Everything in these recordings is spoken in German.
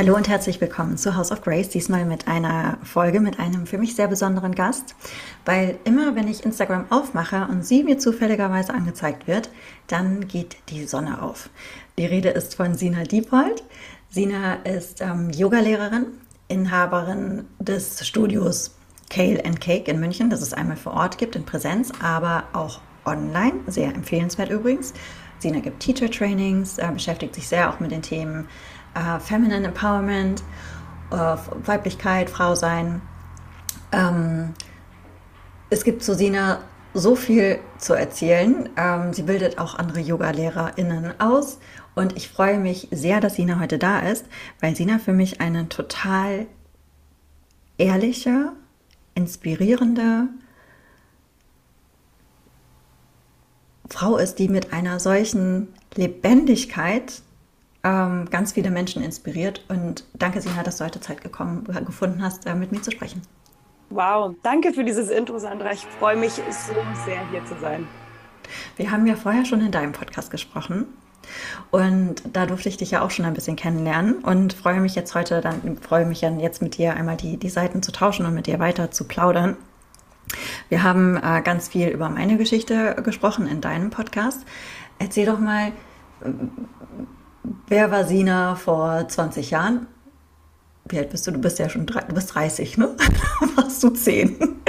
Hallo und herzlich willkommen zu House of Grace, diesmal mit einer Folge mit einem für mich sehr besonderen Gast, weil immer wenn ich Instagram aufmache und sie mir zufälligerweise angezeigt wird, dann geht die Sonne auf. Die Rede ist von Sina Diepold. Sina ist ähm, Yogalehrerin, Inhaberin des Studios Kale and Cake in München, das es einmal vor Ort gibt in Präsenz, aber auch online, sehr empfehlenswert übrigens. Sina gibt Teacher Trainings, äh, beschäftigt sich sehr auch mit den Themen äh, Feminine Empowerment, äh, Weiblichkeit, Frau sein. Ähm, es gibt zu Sina so viel zu erzählen. Ähm, sie bildet auch andere Yoga-LehrerInnen aus. Und ich freue mich sehr, dass Sina heute da ist, weil Sina für mich eine total ehrliche, inspirierende Frau ist, die mit einer solchen Lebendigkeit ähm, ganz viele Menschen inspiriert. Und danke, Sina, dass du heute Zeit gekommen, gefunden hast, äh, mit mir zu sprechen. Wow, danke für dieses Intro, Sandra. Ich freue mich so sehr, hier zu sein. Wir haben ja vorher schon in deinem Podcast gesprochen. Und da durfte ich dich ja auch schon ein bisschen kennenlernen und freue mich jetzt heute, dann freue mich dann jetzt mit dir einmal die, die Seiten zu tauschen und mit dir weiter zu plaudern. Wir haben äh, ganz viel über meine Geschichte gesprochen in deinem Podcast. Erzähl doch mal, Wer war Sina vor 20 Jahren? Wie alt bist du? Du bist ja schon du bist 30, ne? Warst du 10?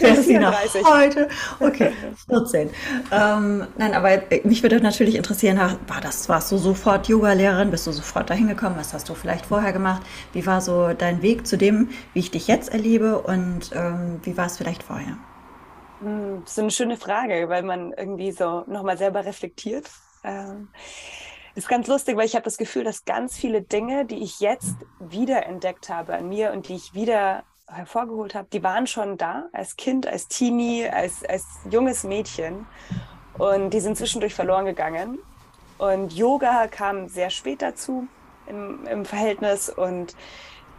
Wer ist Sina heute? Okay, 14. Ähm, nein, aber mich würde natürlich interessieren, war das, warst du sofort Yoga-Lehrerin? Bist du sofort dahin gekommen? Was hast du vielleicht vorher gemacht? Wie war so dein Weg zu dem, wie ich dich jetzt erlebe und ähm, wie war es vielleicht vorher? Hm, das ist eine schöne Frage, weil man irgendwie so nochmal selber reflektiert ähm, ist ganz lustig, weil ich habe das Gefühl, dass ganz viele Dinge, die ich jetzt wiederentdeckt habe an mir und die ich wieder hervorgeholt habe, die waren schon da als Kind, als Teenie, als, als junges Mädchen und die sind zwischendurch verloren gegangen. Und Yoga kam sehr spät dazu im, im Verhältnis und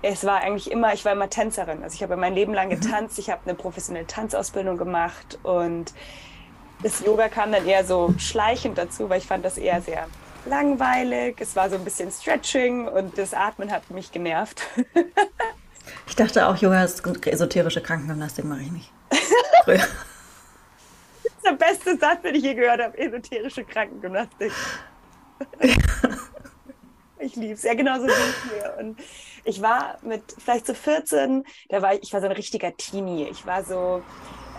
es war eigentlich immer, ich war immer Tänzerin. Also ich habe mein Leben lang mhm. getanzt, ich habe eine professionelle Tanzausbildung gemacht und das Yoga kam dann eher so schleichend dazu, weil ich fand das eher sehr langweilig. Es war so ein bisschen Stretching und das Atmen hat mich genervt. ich dachte auch, Yoga ist esoterische Krankengymnastik, mache ich nicht. das ist der beste Satz, den ich je gehört habe, esoterische Krankengymnastik. ich liebe es. Ja, genau so ging es mir. Und ich war mit vielleicht so 14, da war ich, ich war so ein richtiger Teenie. Ich war so,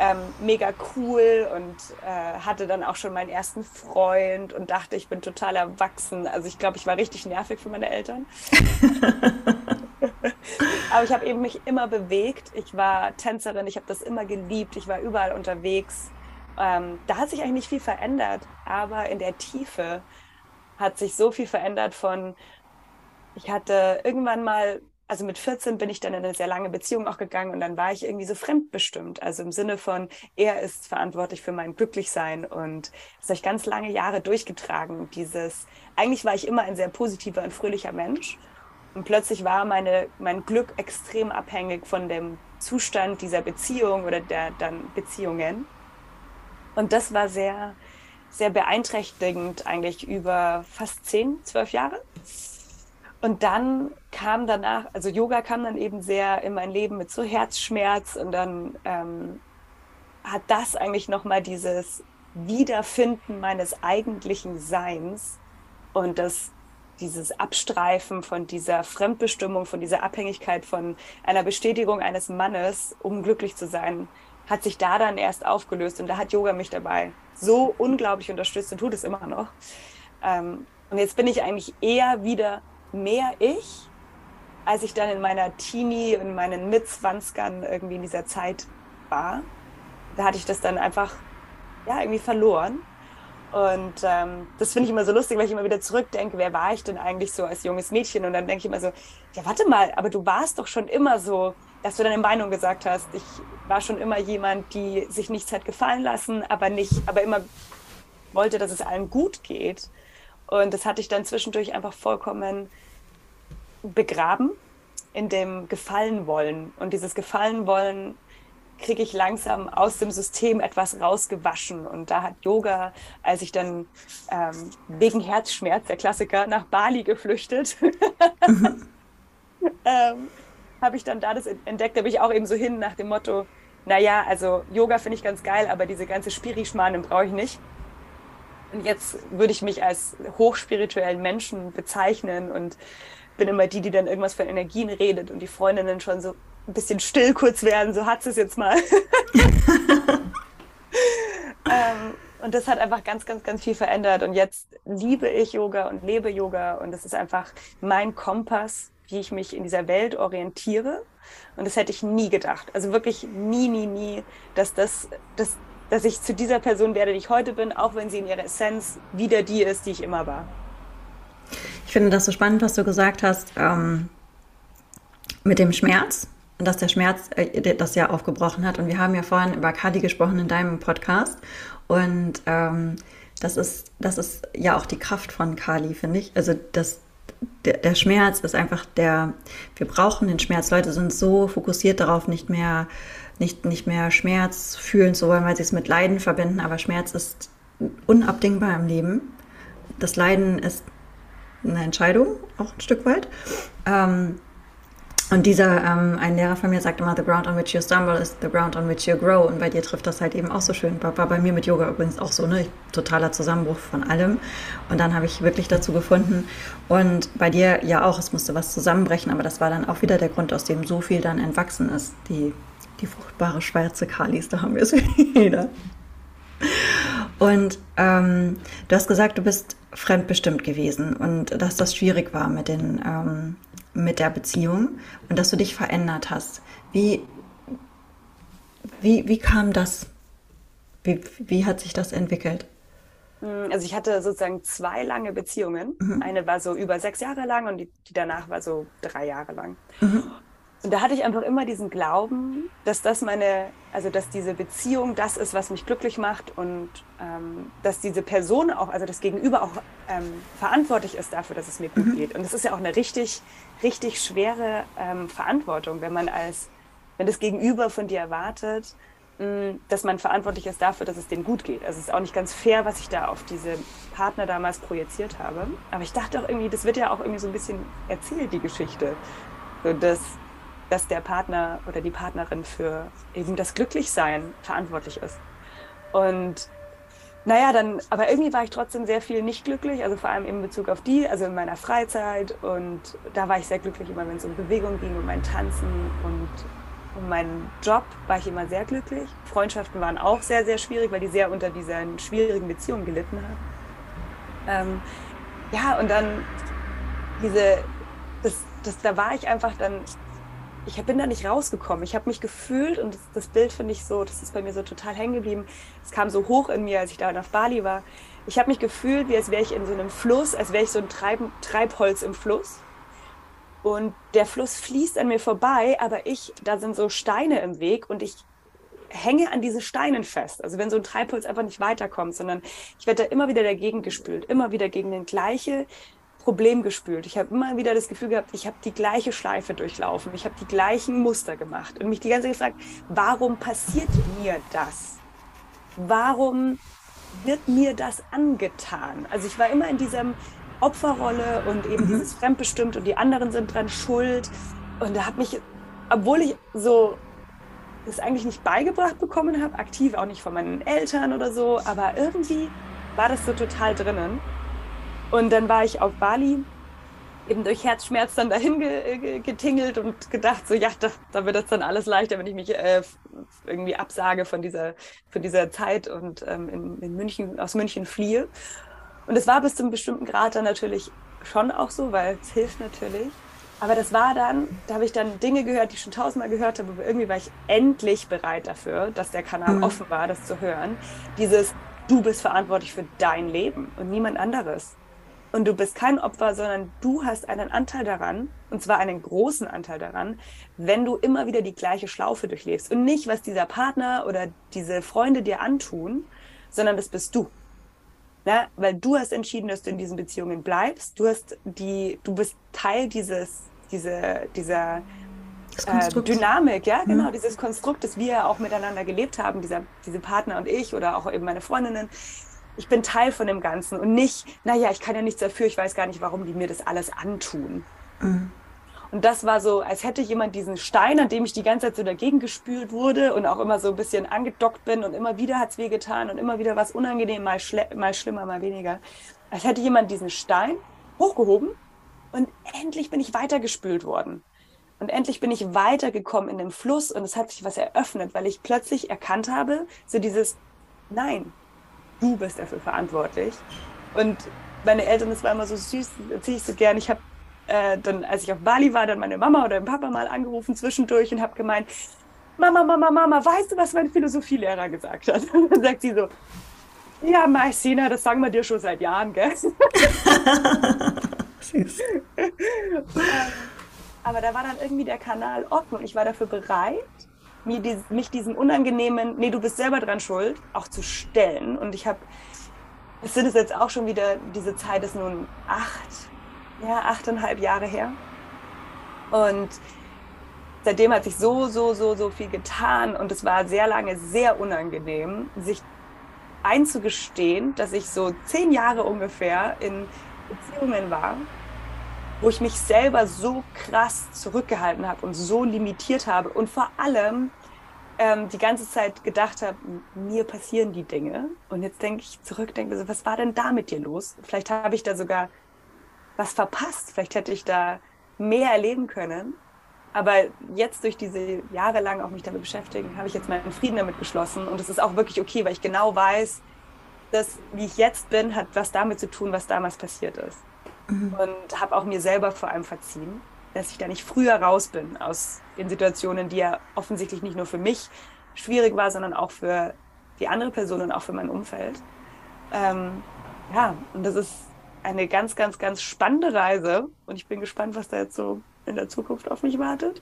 ähm, mega cool und äh, hatte dann auch schon meinen ersten Freund und dachte, ich bin total erwachsen. Also ich glaube, ich war richtig nervig für meine Eltern. Aber ich habe eben mich immer bewegt. Ich war Tänzerin, ich habe das immer geliebt, ich war überall unterwegs. Ähm, da hat sich eigentlich nicht viel verändert, aber in der Tiefe hat sich so viel verändert von, ich hatte irgendwann mal also mit 14 bin ich dann in eine sehr lange Beziehung auch gegangen und dann war ich irgendwie so fremdbestimmt. Also im Sinne von, er ist verantwortlich für mein Glücklichsein und das habe ich ganz lange Jahre durchgetragen. Dieses, eigentlich war ich immer ein sehr positiver und fröhlicher Mensch und plötzlich war meine, mein Glück extrem abhängig von dem Zustand dieser Beziehung oder der dann Beziehungen. Und das war sehr, sehr beeinträchtigend eigentlich über fast zehn, zwölf Jahre. Und dann kam danach, also Yoga kam dann eben sehr in mein Leben mit so Herzschmerz und dann ähm, hat das eigentlich nochmal dieses Wiederfinden meines eigentlichen Seins und das dieses Abstreifen von dieser Fremdbestimmung, von dieser Abhängigkeit von einer Bestätigung eines Mannes, um glücklich zu sein, hat sich da dann erst aufgelöst und da hat Yoga mich dabei so unglaublich unterstützt und tut es immer noch. Ähm, und jetzt bin ich eigentlich eher wieder mehr ich, als ich dann in meiner Teenie und meinen Mitzwanzigern irgendwie in dieser Zeit war. Da hatte ich das dann einfach ja, irgendwie verloren. Und ähm, das finde ich immer so lustig, weil ich immer wieder zurückdenke, wer war ich denn eigentlich so als junges Mädchen? Und dann denke ich immer so, ja, warte mal, aber du warst doch schon immer so, dass du deine Meinung gesagt hast. Ich war schon immer jemand, die sich nichts hat gefallen lassen, aber nicht, aber immer wollte, dass es allen gut geht. Und das hatte ich dann zwischendurch einfach vollkommen begraben in dem Gefallen wollen. Und dieses Gefallen wollen kriege ich langsam aus dem System etwas rausgewaschen. Und da hat Yoga, als ich dann ähm, wegen Herzschmerz, der Klassiker, nach Bali geflüchtet, ähm, habe ich dann da das entdeckt. Da bin ich auch eben so hin nach dem Motto, naja, also Yoga finde ich ganz geil, aber diese ganze Spirischmanen brauche ich nicht. Und jetzt würde ich mich als hochspirituellen Menschen bezeichnen und bin immer die, die dann irgendwas von Energien redet und die Freundinnen schon so ein bisschen still kurz werden, so hat es jetzt mal. ähm, und das hat einfach ganz, ganz, ganz viel verändert. Und jetzt liebe ich Yoga und lebe Yoga. Und das ist einfach mein Kompass, wie ich mich in dieser Welt orientiere. Und das hätte ich nie gedacht. Also wirklich nie, nie, nie, dass das, das dass ich zu dieser Person werde, die ich heute bin, auch wenn sie in ihrer Essenz wieder die ist, die ich immer war. Ich finde das so spannend, was du gesagt hast ähm, mit dem Schmerz dass der Schmerz äh, das ja aufgebrochen hat. Und wir haben ja vorhin über Kadi gesprochen in deinem Podcast. Und ähm, das, ist, das ist ja auch die Kraft von Kali, finde ich. Also das, der, der, Schmerz ist einfach der, wir brauchen den Schmerz. Leute sind so fokussiert darauf, nicht mehr nicht, nicht mehr Schmerz fühlen zu wollen, weil sie es mit Leiden verbinden. Aber Schmerz ist unabdingbar im Leben. Das Leiden ist eine Entscheidung, auch ein Stück weit. Ähm, und dieser, ähm, ein Lehrer von mir sagt immer, the ground on which you stumble is the ground on which you grow. Und bei dir trifft das halt eben auch so schön. War, bei mir mit Yoga übrigens auch so, ne? Totaler Zusammenbruch von allem. Und dann habe ich wirklich dazu gefunden. Und bei dir ja auch, es musste was zusammenbrechen, aber das war dann auch wieder der Grund, aus dem so viel dann entwachsen ist. Die die fruchtbare schwarze Kalis, da haben wir es wieder. Und ähm, du hast gesagt, du bist fremdbestimmt gewesen und dass das schwierig war mit, den, ähm, mit der Beziehung und dass du dich verändert hast. Wie, wie, wie kam das? Wie, wie hat sich das entwickelt? Hm, also ich hatte sozusagen zwei lange Beziehungen. Mhm. Eine war so über sechs Jahre lang und die, die danach war so drei Jahre lang. Mhm. Und da hatte ich einfach immer diesen Glauben, dass das meine, also dass diese Beziehung das ist, was mich glücklich macht und ähm, dass diese Person auch, also das Gegenüber auch ähm, verantwortlich ist dafür, dass es mir gut mhm. geht. Und das ist ja auch eine richtig, richtig schwere ähm, Verantwortung, wenn man als, wenn das Gegenüber von dir erwartet, mh, dass man verantwortlich ist dafür, dass es denen gut geht. Also es ist auch nicht ganz fair, was ich da auf diese Partner damals projiziert habe. Aber ich dachte auch irgendwie, das wird ja auch irgendwie so ein bisschen erzählt, die Geschichte. So, dass dass der Partner oder die Partnerin für eben das Glücklichsein verantwortlich ist. Und naja, dann, aber irgendwie war ich trotzdem sehr viel nicht glücklich, also vor allem in Bezug auf die, also in meiner Freizeit. Und da war ich sehr glücklich, immer wenn es um Bewegung ging, um mein Tanzen und um meinen Job war ich immer sehr glücklich. Freundschaften waren auch sehr, sehr schwierig, weil die sehr unter diesen schwierigen Beziehungen gelitten haben. Ähm, ja, und dann diese, das, das, da war ich einfach dann ich bin da nicht rausgekommen. Ich habe mich gefühlt und das, das Bild finde ich so, das ist bei mir so total hängen geblieben. Es kam so hoch in mir, als ich da auf Bali war. Ich habe mich gefühlt, wie als wäre ich in so einem Fluss, als wäre ich so ein Treib Treibholz im Fluss. Und der Fluss fließt an mir vorbei, aber ich, da sind so Steine im Weg und ich hänge an diese Steinen fest. Also wenn so ein Treibholz einfach nicht weiterkommt, sondern ich werde da immer wieder dagegen gespült, immer wieder gegen den gleiche Problem gespült. Ich habe immer wieder das Gefühl gehabt, ich habe die gleiche Schleife durchlaufen, ich habe die gleichen Muster gemacht und mich die ganze Zeit gefragt, warum passiert mir das? Warum wird mir das angetan? Also ich war immer in diesem Opferrolle und eben mhm. dieses fremdbestimmt und die anderen sind dran schuld und da habe mich, obwohl ich so das eigentlich nicht beigebracht bekommen habe, aktiv auch nicht von meinen Eltern oder so, aber irgendwie war das so total drinnen. Und dann war ich auf Bali, eben durch Herzschmerz dann dahin getingelt und gedacht, so ja, da, da wird das dann alles leichter, wenn ich mich äh, irgendwie absage von dieser, von dieser Zeit und ähm, in, in München, aus München fliehe. Und es war bis zu einem bestimmten Grad dann natürlich schon auch so, weil es hilft natürlich. Aber das war dann, da habe ich dann Dinge gehört, die ich schon tausendmal gehört habe, aber irgendwie war ich endlich bereit dafür, dass der Kanal mhm. offen war, das zu hören. Dieses, du bist verantwortlich für dein Leben und niemand anderes. Und du bist kein Opfer, sondern du hast einen Anteil daran, und zwar einen großen Anteil daran, wenn du immer wieder die gleiche Schlaufe durchlebst. Und nicht, was dieser Partner oder diese Freunde dir antun, sondern das bist du. Ja, weil du hast entschieden, dass du in diesen Beziehungen bleibst. Du hast die, du bist Teil dieses, diese, dieser äh, Dynamik, ja, genau, mhm. dieses Konstrukt, das wir auch miteinander gelebt haben, dieser, diese Partner und ich oder auch eben meine Freundinnen. Ich bin Teil von dem Ganzen und nicht, naja, ich kann ja nichts dafür, ich weiß gar nicht, warum die mir das alles antun. Mhm. Und das war so, als hätte jemand diesen Stein, an dem ich die ganze Zeit so dagegen gespült wurde und auch immer so ein bisschen angedockt bin und immer wieder hat es wehgetan und immer wieder was unangenehm, mal, mal schlimmer, mal weniger. Als hätte jemand diesen Stein hochgehoben und endlich bin ich weitergespült worden. Und endlich bin ich weitergekommen in dem Fluss und es hat sich was eröffnet, weil ich plötzlich erkannt habe, so dieses, nein, du bist dafür verantwortlich. Und meine Eltern, das war immer so süß, erzähle ich so gern. Ich habe äh, dann, als ich auf Bali war, dann meine Mama oder den Papa mal angerufen zwischendurch und habe gemeint, Mama, Mama, Mama, weißt du, was mein Philosophielehrer gesagt hat? Und dann sagt sie so, ja, Marcina, das sagen wir dir schon seit Jahren, gell? Süß. Aber da war dann irgendwie der Kanal offen und ich war dafür bereit, mir die, mich diesem unangenehmen, nee, du bist selber dran schuld, auch zu stellen. Und ich habe, es sind es jetzt auch schon wieder, diese Zeit ist nun acht, ja, achteinhalb Jahre her. Und seitdem hat sich so, so, so, so viel getan und es war sehr lange sehr unangenehm, sich einzugestehen, dass ich so zehn Jahre ungefähr in Beziehungen war, wo ich mich selber so krass zurückgehalten habe und so limitiert habe und vor allem ähm, die ganze Zeit gedacht habe, mir passieren die Dinge. Und jetzt denke ich zurück, denke so, was war denn da mit dir los? Vielleicht habe ich da sogar was verpasst. Vielleicht hätte ich da mehr erleben können. Aber jetzt durch diese Jahre lang auch mich damit beschäftigen, habe ich jetzt meinen Frieden damit geschlossen. Und es ist auch wirklich okay, weil ich genau weiß, dass wie ich jetzt bin, hat was damit zu tun, was damals passiert ist. Mhm. Und habe auch mir selber vor allem verziehen, dass ich da nicht früher raus bin aus den Situationen, die ja offensichtlich nicht nur für mich schwierig war, sondern auch für die andere Person und auch für mein Umfeld. Ähm, ja, und das ist eine ganz, ganz, ganz spannende Reise und ich bin gespannt, was da jetzt so in der Zukunft auf mich wartet.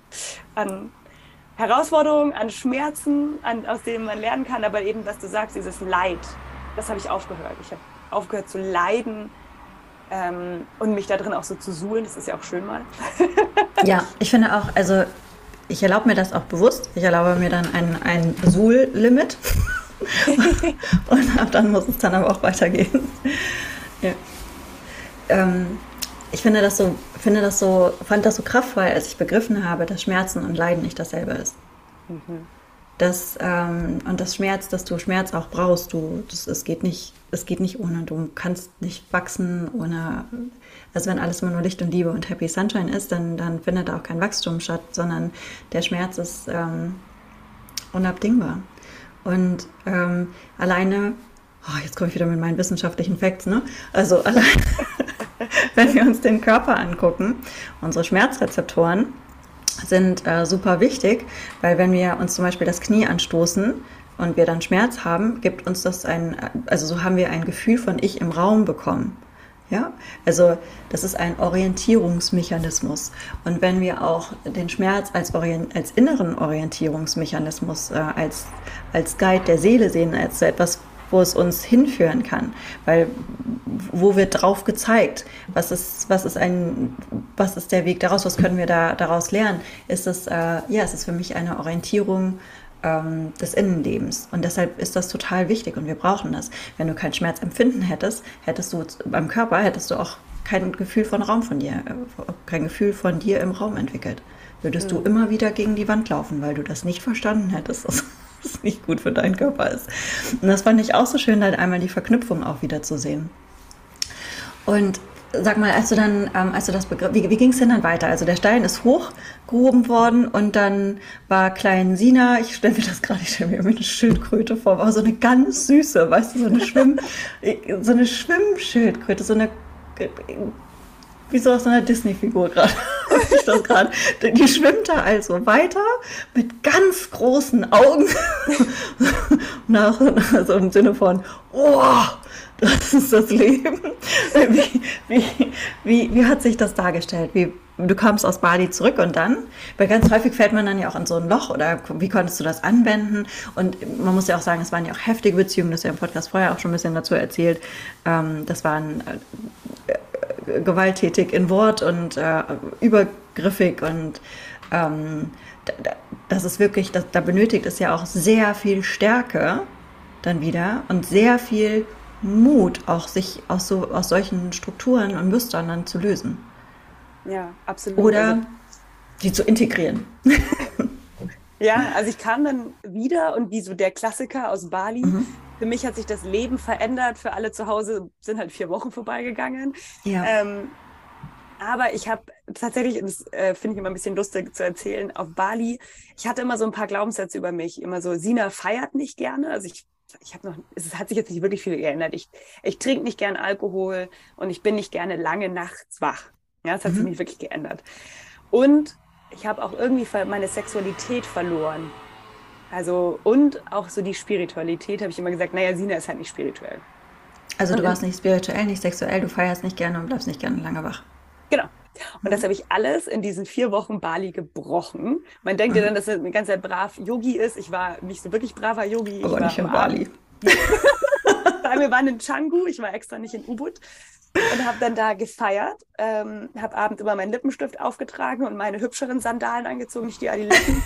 An Herausforderungen, an Schmerzen, an, aus denen man lernen kann, aber eben, was du sagst, dieses Leid, das habe ich aufgehört. Ich habe aufgehört zu leiden ähm, und mich da drin auch so zu suhlen, das ist ja auch schön mal. ja, ich finde auch, also ich erlaube mir das auch bewusst. Ich erlaube mir dann ein, ein Suhl-Limit. und ab dann muss es dann aber auch weitergehen. Ja ähm, ich finde das so, finde das so, fand das so kraftvoll, als ich begriffen habe, dass Schmerzen und Leiden nicht dasselbe ist. Mhm. Das, ähm, und das Schmerz, dass du Schmerz auch brauchst, du, das, es geht nicht, es geht nicht ohne, du kannst nicht wachsen ohne, also wenn alles immer nur Licht und Liebe und Happy Sunshine ist, dann, dann findet auch kein Wachstum statt, sondern der Schmerz ist ähm, unabdingbar. Und ähm, alleine, oh, jetzt komme ich wieder mit meinen wissenschaftlichen Facts, ne? Also allein, wenn wir uns den Körper angucken, unsere Schmerzrezeptoren sind äh, super wichtig, weil wenn wir uns zum Beispiel das Knie anstoßen und wir dann Schmerz haben, gibt uns das ein, also so haben wir ein Gefühl von Ich im Raum bekommen. Ja, also das ist ein Orientierungsmechanismus. Und wenn wir auch den Schmerz als, Orient als inneren Orientierungsmechanismus, äh, als, als Guide der Seele sehen, als so etwas, wo es uns hinführen kann. Weil wo wird drauf gezeigt? Was ist, was ist ein, was ist der Weg daraus? Was können wir da daraus lernen? Ist es, äh, ja, es ist für mich eine Orientierung ähm, des Innenlebens. Und deshalb ist das total wichtig und wir brauchen das. Wenn du kein Schmerzempfinden hättest, hättest du beim Körper, hättest du auch kein Gefühl von Raum von dir, äh, kein Gefühl von dir im Raum entwickelt. Würdest mhm. du immer wieder gegen die Wand laufen, weil du das nicht verstanden hättest. was nicht gut für deinen Körper ist. Und das fand ich auch so schön, halt einmal die Verknüpfung auch wieder zu sehen. Und sag mal, als du dann, ähm, als du das begriff, wie, wie ging es denn dann weiter? Also der Stein ist hochgehoben worden und dann war klein Sina, ich stelle mir das gerade, ich stelle mir eine Schildkröte vor, war so eine ganz süße, weißt du, so eine Schwimm, so eine Schwimmschildkröte, so eine wie so aus einer Disney-Figur gerade. Die schwimmt da also weiter mit ganz großen Augen. Nach, also im Sinne von, oh, das ist das Leben. Wie, wie, wie, wie hat sich das dargestellt? Wie, du kamst aus Bali zurück und dann, weil ganz häufig fällt man dann ja auch in so ein Loch oder wie konntest du das anwenden? Und man muss ja auch sagen, es waren ja auch heftige Beziehungen, das ja im Podcast vorher auch schon ein bisschen dazu erzählt. Ähm, das waren äh, gewalttätig in Wort und äh, über übergriffig und ähm, das ist wirklich, da benötigt es ja auch sehr viel Stärke dann wieder und sehr viel Mut, auch sich aus, so, aus solchen Strukturen und Mustern dann zu lösen. Ja, absolut. Oder also die zu integrieren. ja, also ich kam dann wieder und wie so der Klassiker aus Bali. Mhm. Für mich hat sich das Leben verändert. Für alle zu Hause sind halt vier Wochen vorbeigegangen. Ja. Ähm, aber ich habe tatsächlich, das äh, finde ich immer ein bisschen lustig zu erzählen, auf Bali, ich hatte immer so ein paar Glaubenssätze über mich. Immer so, Sina feiert nicht gerne. Also ich, ich habe noch, es hat sich jetzt nicht wirklich viel geändert. Ich, ich trinke nicht gern Alkohol und ich bin nicht gerne lange nachts wach. Ja, das hat mhm. sich nicht wirklich geändert. Und ich habe auch irgendwie meine Sexualität verloren. Also, und auch so die Spiritualität habe ich immer gesagt, naja, Sina ist halt nicht spirituell. Also du warst nicht spirituell, nicht sexuell, du feierst nicht gerne und bleibst nicht gerne lange wach. Genau. Und das mhm. habe ich alles in diesen vier Wochen Bali gebrochen. Man denkt ja mhm. dann, dass er ein ganz brav Yogi ist. Ich war nicht so wirklich braver Yogi. Aber nicht in Bali. wir waren in Canggu, ich war extra nicht in Ubud und habe dann da gefeiert, ähm, habe abends immer meinen Lippenstift aufgetragen und meine hübscheren Sandalen angezogen, nicht die Adiletten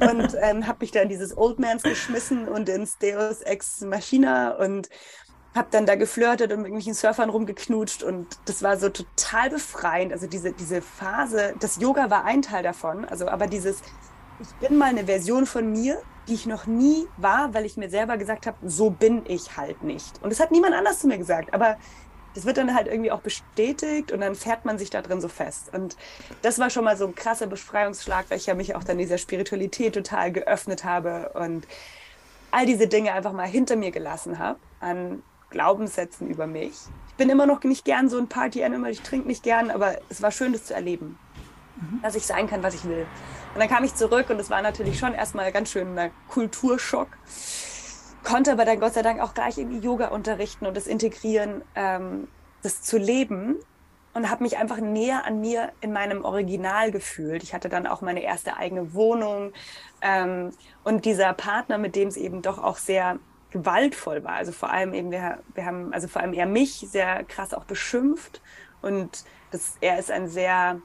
und ähm, habe mich dann in dieses Old Mans geschmissen und ins Deus Ex Machina und habe dann da geflirtet und mit irgendwelchen Surfern rumgeknutscht und das war so total befreiend. Also diese, diese Phase, das Yoga war ein Teil davon, also aber dieses, ich bin mal eine Version von mir, die ich noch nie war, weil ich mir selber gesagt habe, so bin ich halt nicht. Und das hat niemand anders zu mir gesagt, aber das wird dann halt irgendwie auch bestätigt und dann fährt man sich da drin so fest. Und das war schon mal so ein krasser Befreiungsschlag, weil ich ja mich auch dann dieser Spiritualität total geöffnet habe und all diese Dinge einfach mal hinter mir gelassen habe an Glaubenssätzen über mich. Ich bin immer noch nicht gern so ein Party-Animal, ich trinke nicht gern, aber es war schön, das zu erleben, mhm. dass ich sein kann, was ich will. Und dann kam ich zurück und es war natürlich schon erstmal ganz schön ein Kulturschock. Konnte aber dann Gott sei Dank auch gleich irgendwie Yoga unterrichten und das integrieren, ähm, das zu leben und habe mich einfach näher an mir in meinem Original gefühlt. Ich hatte dann auch meine erste eigene Wohnung ähm, und dieser Partner, mit dem es eben doch auch sehr gewaltvoll war. Also vor allem eben, wir, wir haben, also vor allem er mich sehr krass auch beschimpft und das, er ist ein sehr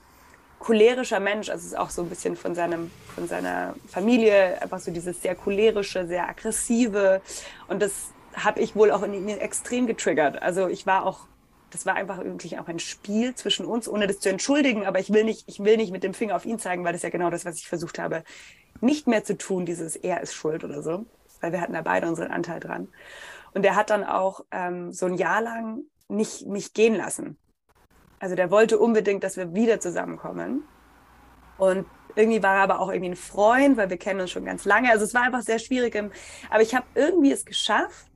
cholerischer Mensch, also ist auch so ein bisschen von seinem, von seiner Familie, einfach so dieses sehr cholerische, sehr aggressive und das habe ich wohl auch in ihm extrem getriggert. Also ich war auch das war einfach wirklich auch ein Spiel zwischen uns, ohne das zu entschuldigen. Aber ich will nicht, ich will nicht mit dem Finger auf ihn zeigen, weil das ist ja genau das, was ich versucht habe, nicht mehr zu tun, dieses er ist schuld oder so weil wir hatten da beide unseren Anteil dran. Und der hat dann auch ähm, so ein Jahr lang nicht mich gehen lassen. Also der wollte unbedingt, dass wir wieder zusammenkommen. Und irgendwie war er aber auch irgendwie ein Freund, weil wir kennen uns schon ganz lange. Also es war einfach sehr schwierig. Aber ich habe irgendwie es geschafft,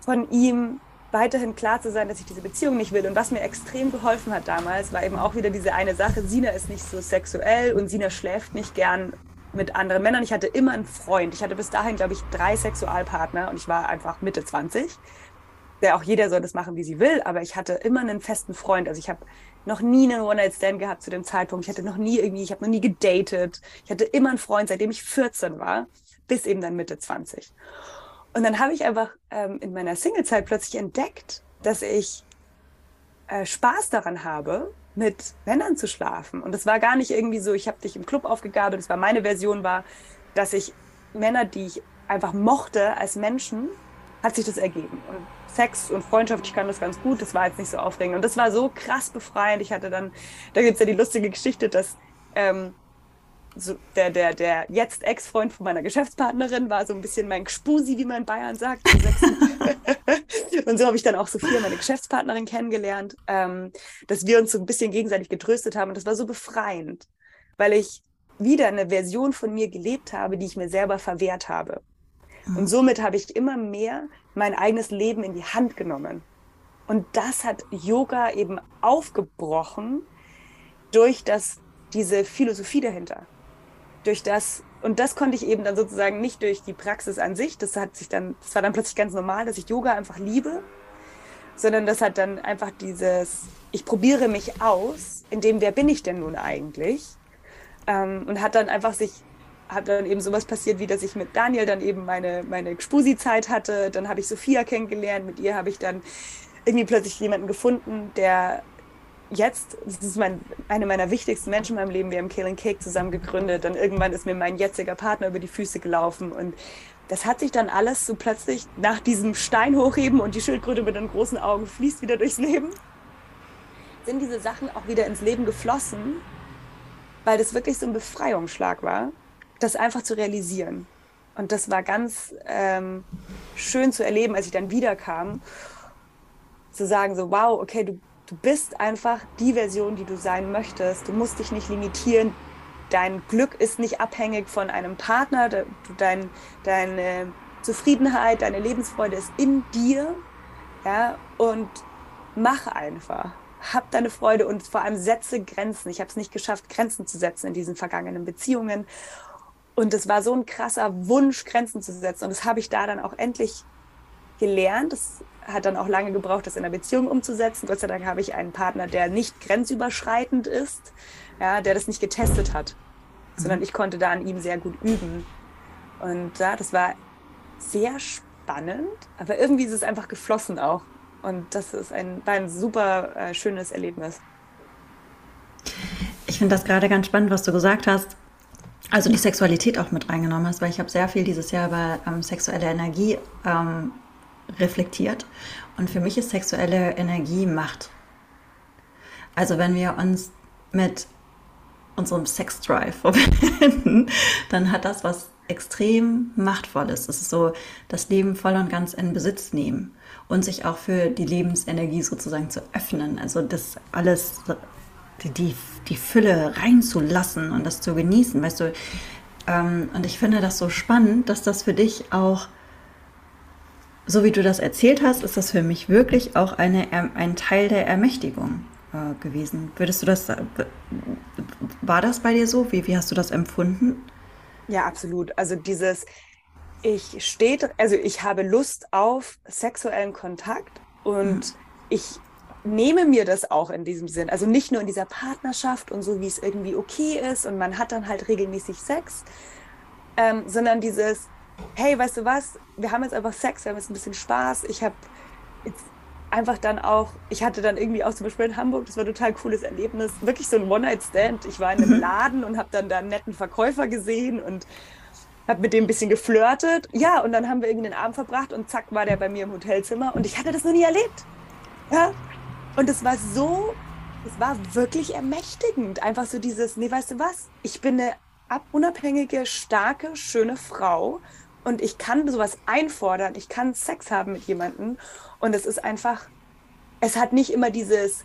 von ihm weiterhin klar zu sein, dass ich diese Beziehung nicht will. Und was mir extrem geholfen hat damals, war eben auch wieder diese eine Sache, Sina ist nicht so sexuell und Sina schläft nicht gern mit anderen Männern. Ich hatte immer einen Freund. Ich hatte bis dahin, glaube ich, drei Sexualpartner und ich war einfach Mitte 20. Der auch jeder soll das machen, wie sie will, aber ich hatte immer einen festen Freund. Also ich habe noch nie einen One-Night-Stand gehabt zu dem Zeitpunkt. Ich hatte noch nie irgendwie, ich habe noch nie gedatet. Ich hatte immer einen Freund, seitdem ich 14 war, bis eben dann Mitte 20. Und dann habe ich einfach ähm, in meiner Single-Zeit plötzlich entdeckt, dass ich äh, Spaß daran habe, mit Männern zu schlafen. Und es war gar nicht irgendwie so, ich habe dich im Club aufgegabelt, es war meine Version war, dass ich Männer, die ich einfach mochte als Menschen, hat sich das ergeben. Und Sex und Freundschaft, ich kann das ganz gut, das war jetzt nicht so aufregend. Und das war so krass befreiend. Ich hatte dann, da gibt es ja die lustige Geschichte, dass ähm, so der, der, der jetzt Ex-Freund von meiner Geschäftspartnerin war so ein bisschen mein Gspusi, wie man in Bayern sagt. und so habe ich dann auch Sophia, meine Geschäftspartnerin, kennengelernt, ähm, dass wir uns so ein bisschen gegenseitig getröstet haben. Und das war so befreiend, weil ich wieder eine Version von mir gelebt habe, die ich mir selber verwehrt habe. Und somit habe ich immer mehr mein eigenes Leben in die Hand genommen. Und das hat Yoga eben aufgebrochen durch das, diese Philosophie dahinter durch das, und das konnte ich eben dann sozusagen nicht durch die Praxis an sich, das hat sich dann, das war dann plötzlich ganz normal, dass ich Yoga einfach liebe, sondern das hat dann einfach dieses, ich probiere mich aus, in dem, wer bin ich denn nun eigentlich? Ähm, und hat dann einfach sich, hat dann eben sowas passiert, wie dass ich mit Daniel dann eben meine, meine Spusi-Zeit hatte, dann habe ich Sophia kennengelernt, mit ihr habe ich dann irgendwie plötzlich jemanden gefunden, der jetzt, das ist mein, eine meiner wichtigsten Menschen in meinem Leben, wir haben Killing Cake zusammen gegründet. Dann irgendwann ist mir mein jetziger Partner über die Füße gelaufen und das hat sich dann alles so plötzlich nach diesem Stein hochheben und die Schildkröte mit den großen Augen fließt wieder durchs Leben, sind diese Sachen auch wieder ins Leben geflossen, weil das wirklich so ein Befreiungsschlag war, das einfach zu realisieren. Und das war ganz ähm, schön zu erleben, als ich dann wiederkam, zu sagen so, wow, okay, du, du bist einfach die Version, die du sein möchtest. Du musst dich nicht limitieren dein Glück ist nicht abhängig von einem Partner, dein, deine Zufriedenheit, deine Lebensfreude ist in dir. Ja, und mach einfach. Hab deine Freude und vor allem setze Grenzen. Ich habe es nicht geschafft, Grenzen zu setzen in diesen vergangenen Beziehungen. Und es war so ein krasser Wunsch, Grenzen zu setzen. Und das habe ich da dann auch endlich gelernt. Das hat dann auch lange gebraucht, das in der Beziehung umzusetzen. Gott sei Dank habe ich einen Partner, der nicht grenzüberschreitend ist, ja, der das nicht getestet hat, mhm. sondern ich konnte da an ihm sehr gut üben. Und ja, das war sehr spannend, aber irgendwie ist es einfach geflossen auch. Und das ist ein, war ein super äh, schönes Erlebnis. Ich finde das gerade ganz spannend, was du gesagt hast. Also die Sexualität auch mit reingenommen hast, weil ich habe sehr viel dieses Jahr über ähm, sexuelle Energie ähm, reflektiert. Und für mich ist sexuelle Energie Macht. Also wenn wir uns mit unserem Sex-Drive verbinden, dann hat das was extrem Machtvolles. Es ist so, das Leben voll und ganz in Besitz nehmen und sich auch für die Lebensenergie sozusagen zu öffnen. Also das alles, die, die, Fülle reinzulassen und das zu genießen, weißt du. Ähm, und ich finde das so spannend, dass das für dich auch so wie du das erzählt hast, ist das für mich wirklich auch eine, ein Teil der Ermächtigung äh, gewesen. Würdest du das, war das bei dir so? Wie, wie hast du das empfunden? Ja, absolut. Also dieses, ich stehe, also ich habe Lust auf sexuellen Kontakt und mhm. ich nehme mir das auch in diesem Sinn. Also nicht nur in dieser Partnerschaft und so, wie es irgendwie okay ist und man hat dann halt regelmäßig Sex, ähm, sondern dieses, hey, weißt du was, wir haben jetzt einfach Sex, wir haben jetzt ein bisschen Spaß. Ich habe jetzt einfach dann auch, ich hatte dann irgendwie auch zum Beispiel in Hamburg, das war ein total cooles Erlebnis, wirklich so ein One-Night-Stand. Ich war in einem mhm. Laden und habe dann da einen netten Verkäufer gesehen und habe mit dem ein bisschen geflirtet. Ja, und dann haben wir irgendwie den Abend verbracht und zack war der bei mir im Hotelzimmer und ich hatte das noch nie erlebt. Ja, und es war so, es war wirklich ermächtigend. Einfach so dieses, nee, weißt du was, ich bin eine unabhängige, starke, schöne Frau und ich kann sowas einfordern, ich kann Sex haben mit jemandem und es ist einfach, es hat nicht immer dieses,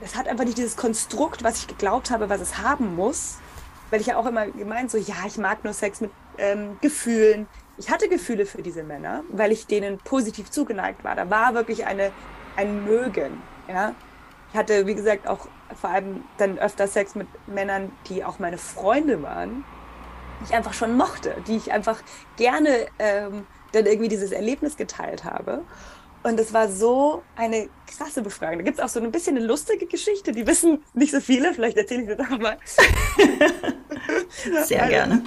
es hat einfach nicht dieses Konstrukt, was ich geglaubt habe, was es haben muss, weil ich ja auch immer gemeint so, ja, ich mag nur Sex mit ähm, Gefühlen. Ich hatte Gefühle für diese Männer, weil ich denen positiv zugeneigt war. Da war wirklich eine, ein Mögen, ja. Ich hatte, wie gesagt, auch vor allem dann öfter Sex mit Männern, die auch meine Freunde waren die ich einfach schon mochte, die ich einfach gerne ähm, dann irgendwie dieses Erlebnis geteilt habe. Und es war so eine krasse Befragung. Da gibt es auch so ein bisschen eine lustige Geschichte, die wissen nicht so viele. Vielleicht erzähle ich das auch mal. Sehr also, gerne.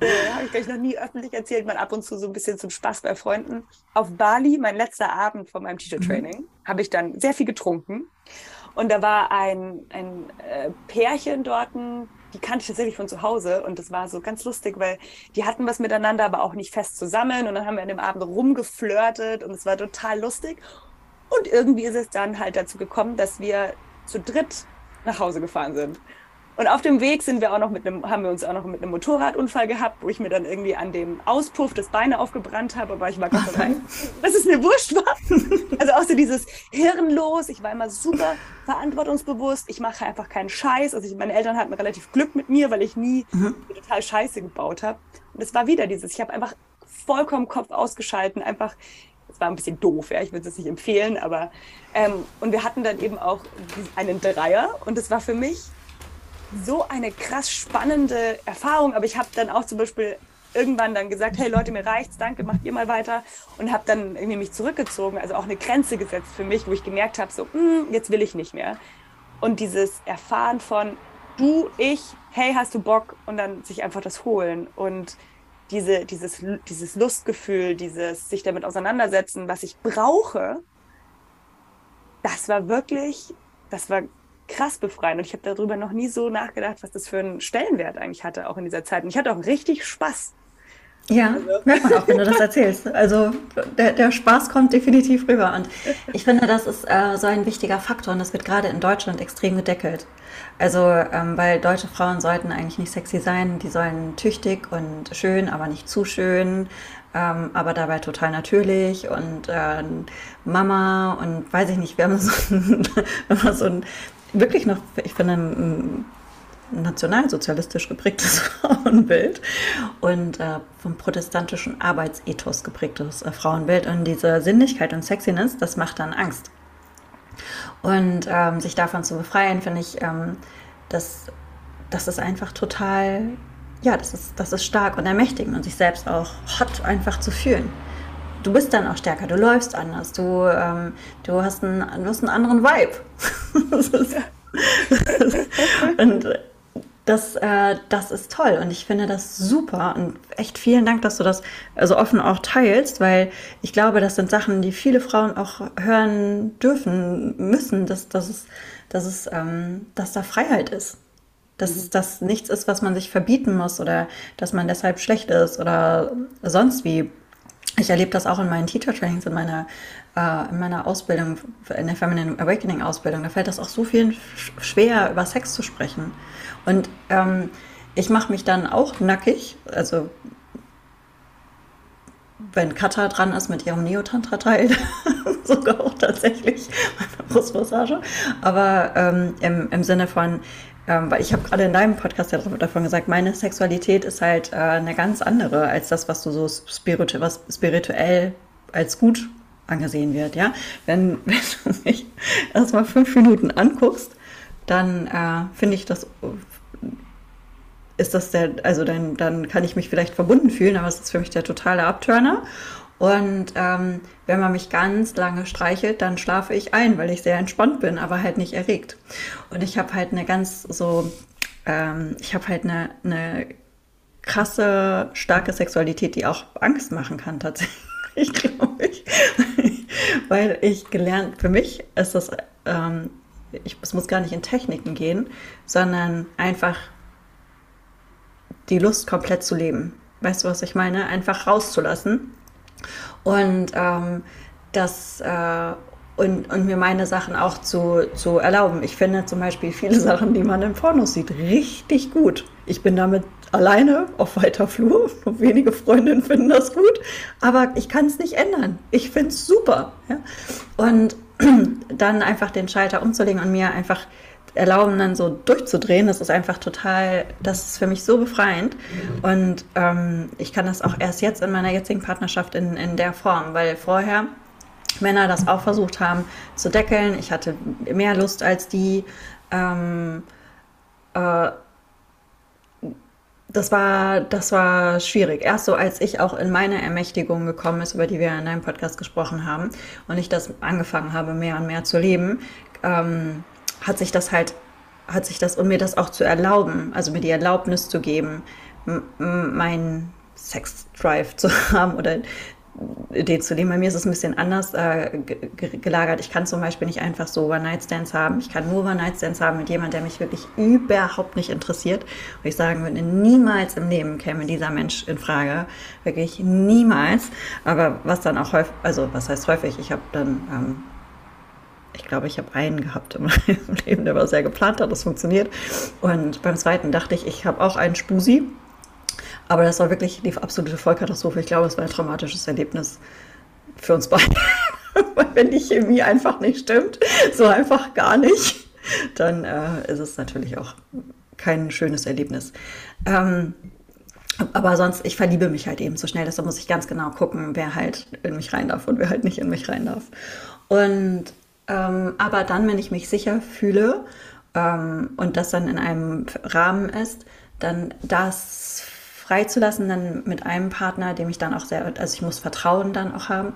Ja, habe ich gleich noch nie öffentlich erzählt, mal ab und zu so ein bisschen zum Spaß bei Freunden. Auf Bali, mein letzter Abend von meinem Teacher-Training, mhm. habe ich dann sehr viel getrunken. Und da war ein, ein äh, Pärchen dort, die kannte ich tatsächlich von zu Hause und das war so ganz lustig, weil die hatten was miteinander, aber auch nicht fest zusammen und dann haben wir an dem Abend rumgeflirtet und es war total lustig. Und irgendwie ist es dann halt dazu gekommen, dass wir zu dritt nach Hause gefahren sind. Und auf dem Weg sind wir auch noch mit einem, haben wir uns auch noch mit einem Motorradunfall gehabt, wo ich mir dann irgendwie an dem Auspuff das Beine aufgebrannt habe, aber ich war Gott sei Dank, dass es mir wurscht war. Also auch so dieses Hirnlos, ich war immer super verantwortungsbewusst, ich mache einfach keinen Scheiß. Also ich, meine Eltern hatten relativ Glück mit mir, weil ich nie mhm. total Scheiße gebaut habe. Und es war wieder dieses, ich habe einfach vollkommen Kopf ausgeschalten, einfach es war ein bisschen doof, ja, ich würde es nicht empfehlen, aber ähm, und wir hatten dann eben auch einen Dreier und es war für mich so eine krass spannende Erfahrung. Aber ich habe dann auch zum Beispiel irgendwann dann gesagt, hey Leute, mir reicht's, danke, macht ihr mal weiter. Und habe dann irgendwie mich zurückgezogen, also auch eine Grenze gesetzt für mich, wo ich gemerkt habe, so, mm, jetzt will ich nicht mehr. Und dieses Erfahren von du, ich, hey, hast du Bock? Und dann sich einfach das holen und diese, dieses, dieses Lustgefühl, dieses sich damit auseinandersetzen, was ich brauche, das war wirklich, das war krass befreiend. Und ich habe darüber noch nie so nachgedacht, was das für einen Stellenwert eigentlich hatte, auch in dieser Zeit. Und ich hatte auch richtig Spaß. Ja, also. merkt man auch, wenn du das erzählst. Also der, der, Spaß kommt definitiv rüber. Und ich finde, das ist äh, so ein wichtiger Faktor und das wird gerade in Deutschland extrem gedeckelt. Also, ähm, weil deutsche Frauen sollten eigentlich nicht sexy sein, die sollen tüchtig und schön, aber nicht zu schön, ähm, aber dabei total natürlich und äh, Mama und weiß ich nicht, wir haben so ein, so ein wirklich noch, ich finde, ein nationalsozialistisch geprägtes Frauenbild und äh, vom protestantischen Arbeitsethos geprägtes äh, Frauenbild. Und diese Sinnlichkeit und Sexiness, das macht dann Angst. Und ähm, sich davon zu befreien, finde ich, ähm, das, das ist einfach total, ja, das ist, das ist stark und ermächtigend und sich selbst auch hot einfach zu fühlen. Du bist dann auch stärker, du läufst anders, du, ähm, du, hast einen, du hast einen anderen Vibe. und das, äh, das ist toll und ich finde das super und echt vielen Dank, dass du das so offen auch teilst, weil ich glaube, das sind Sachen, die viele Frauen auch hören dürfen, müssen, dass, dass, es, dass, es, ähm, dass da Freiheit ist. Dass mhm. das nichts ist, was man sich verbieten muss oder dass man deshalb schlecht ist oder sonst wie. Ich erlebe das auch in meinen Teacher-Trainings, in meiner, äh, in meiner Ausbildung, in der Feminine Awakening-Ausbildung. Da fällt das auch so vielen schwer, über Sex zu sprechen. Und ähm, ich mache mich dann auch nackig, also wenn Katha dran ist mit ihrem Neotantra-Teil, sogar auch tatsächlich meine Brustmassage. Aber ähm, im, im Sinne von, ähm, weil ich habe gerade in deinem Podcast ja davon gesagt, meine Sexualität ist halt äh, eine ganz andere als das, was du so spiritu was spirituell als gut angesehen wird. Ja, wenn, wenn du mich erstmal fünf Minuten anguckst, dann äh, finde ich das ist das der, also dann, dann kann ich mich vielleicht verbunden fühlen, aber es ist für mich der totale Abturner. Und ähm, wenn man mich ganz lange streichelt, dann schlafe ich ein, weil ich sehr entspannt bin, aber halt nicht erregt. Und ich habe halt eine ganz so, ähm, ich habe halt eine, eine krasse, starke Sexualität, die auch Angst machen kann tatsächlich, glaube ich. weil ich gelernt, für mich ist das, ähm, ich, es muss gar nicht in Techniken gehen, sondern einfach die Lust komplett zu leben. Weißt du, was ich meine? Einfach rauszulassen. Und ähm, das äh, und, und mir meine Sachen auch zu, zu erlauben. Ich finde zum Beispiel viele Sachen, die man in Pornos sieht, richtig gut. Ich bin damit alleine auf weiter Flur. Wenige Freundinnen finden das gut, aber ich kann es nicht ändern. Ich finde es super. Ja? Und dann einfach den Schalter umzulegen und mir einfach erlauben, dann so durchzudrehen. Das ist einfach total, das ist für mich so befreiend. Und ähm, ich kann das auch erst jetzt in meiner jetzigen Partnerschaft in, in der Form, weil vorher Männer das auch versucht haben zu deckeln. Ich hatte mehr Lust als die. Ähm, äh, das war, das war schwierig. Erst so, als ich auch in meine Ermächtigung gekommen ist, über die wir in deinem Podcast gesprochen haben, und ich das angefangen habe, mehr und mehr zu leben, ähm, hat sich das halt, hat sich das, um mir das auch zu erlauben, also mir die Erlaubnis zu geben, meinen Sex-Drive zu haben oder den zu leben. Bei mir ist es ein bisschen anders äh, gelagert. Ich kann zum Beispiel nicht einfach so One-Night-Stands haben. Ich kann nur One-Night-Stands haben mit jemandem, der mich wirklich überhaupt nicht interessiert. Und ich sagen würde, niemals im Leben käme dieser Mensch in Frage. Wirklich niemals. Aber was dann auch häufig, also was heißt häufig, ich habe dann ähm, ich glaube, ich habe einen gehabt im Leben, der war sehr geplant, hat das funktioniert. Und beim zweiten dachte ich, ich habe auch einen Spusi. Aber das war wirklich die absolute Vollkatastrophe. Ich glaube, es war ein traumatisches Erlebnis für uns beide. Wenn die Chemie einfach nicht stimmt, so einfach gar nicht, dann äh, ist es natürlich auch kein schönes Erlebnis. Ähm, aber sonst, ich verliebe mich halt eben so schnell, deshalb muss ich ganz genau gucken, wer halt in mich rein darf und wer halt nicht in mich rein darf. Und ähm, aber dann, wenn ich mich sicher fühle ähm, und das dann in einem Rahmen ist, dann das freizulassen, dann mit einem Partner, dem ich dann auch sehr, also ich muss Vertrauen dann auch haben,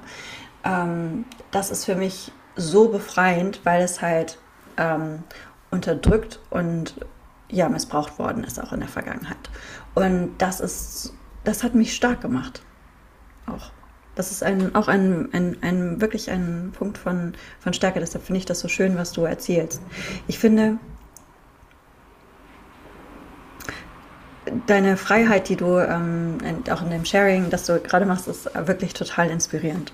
ähm, das ist für mich so befreiend, weil es halt ähm, unterdrückt und ja, missbraucht worden ist auch in der Vergangenheit. Und das ist, das hat mich stark gemacht. Auch. Das ist ein, auch ein, ein, ein, wirklich ein Punkt von, von Stärke. Deshalb finde ich das so schön, was du erzählst. Ich finde, deine Freiheit, die du ähm, auch in dem Sharing, das du gerade machst, ist wirklich total inspirierend.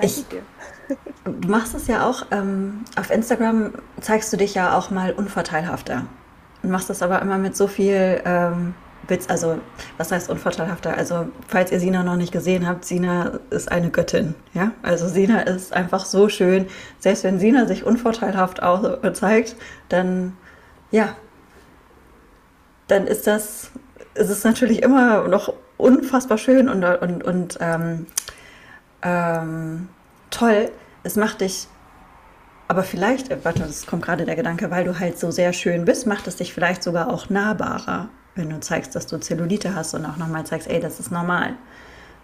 Ich, du machst es ja auch, ähm, auf Instagram zeigst du dich ja auch mal unvorteilhafter. Und machst das aber immer mit so viel ähm, Witz, also was heißt unvorteilhafter? Also falls ihr Sina noch nicht gesehen habt, Sina ist eine Göttin, ja? Also Sina ist einfach so schön. Selbst wenn Sina sich unvorteilhaft zeigt, dann ja, dann ist das, ist natürlich immer noch unfassbar schön und, und, und ähm, ähm, toll. Es macht dich, aber vielleicht, warte, es kommt gerade der Gedanke, weil du halt so sehr schön bist, macht es dich vielleicht sogar auch nahbarer, wenn du zeigst, dass du Zellulite hast und auch nochmal zeigst, ey, das ist normal.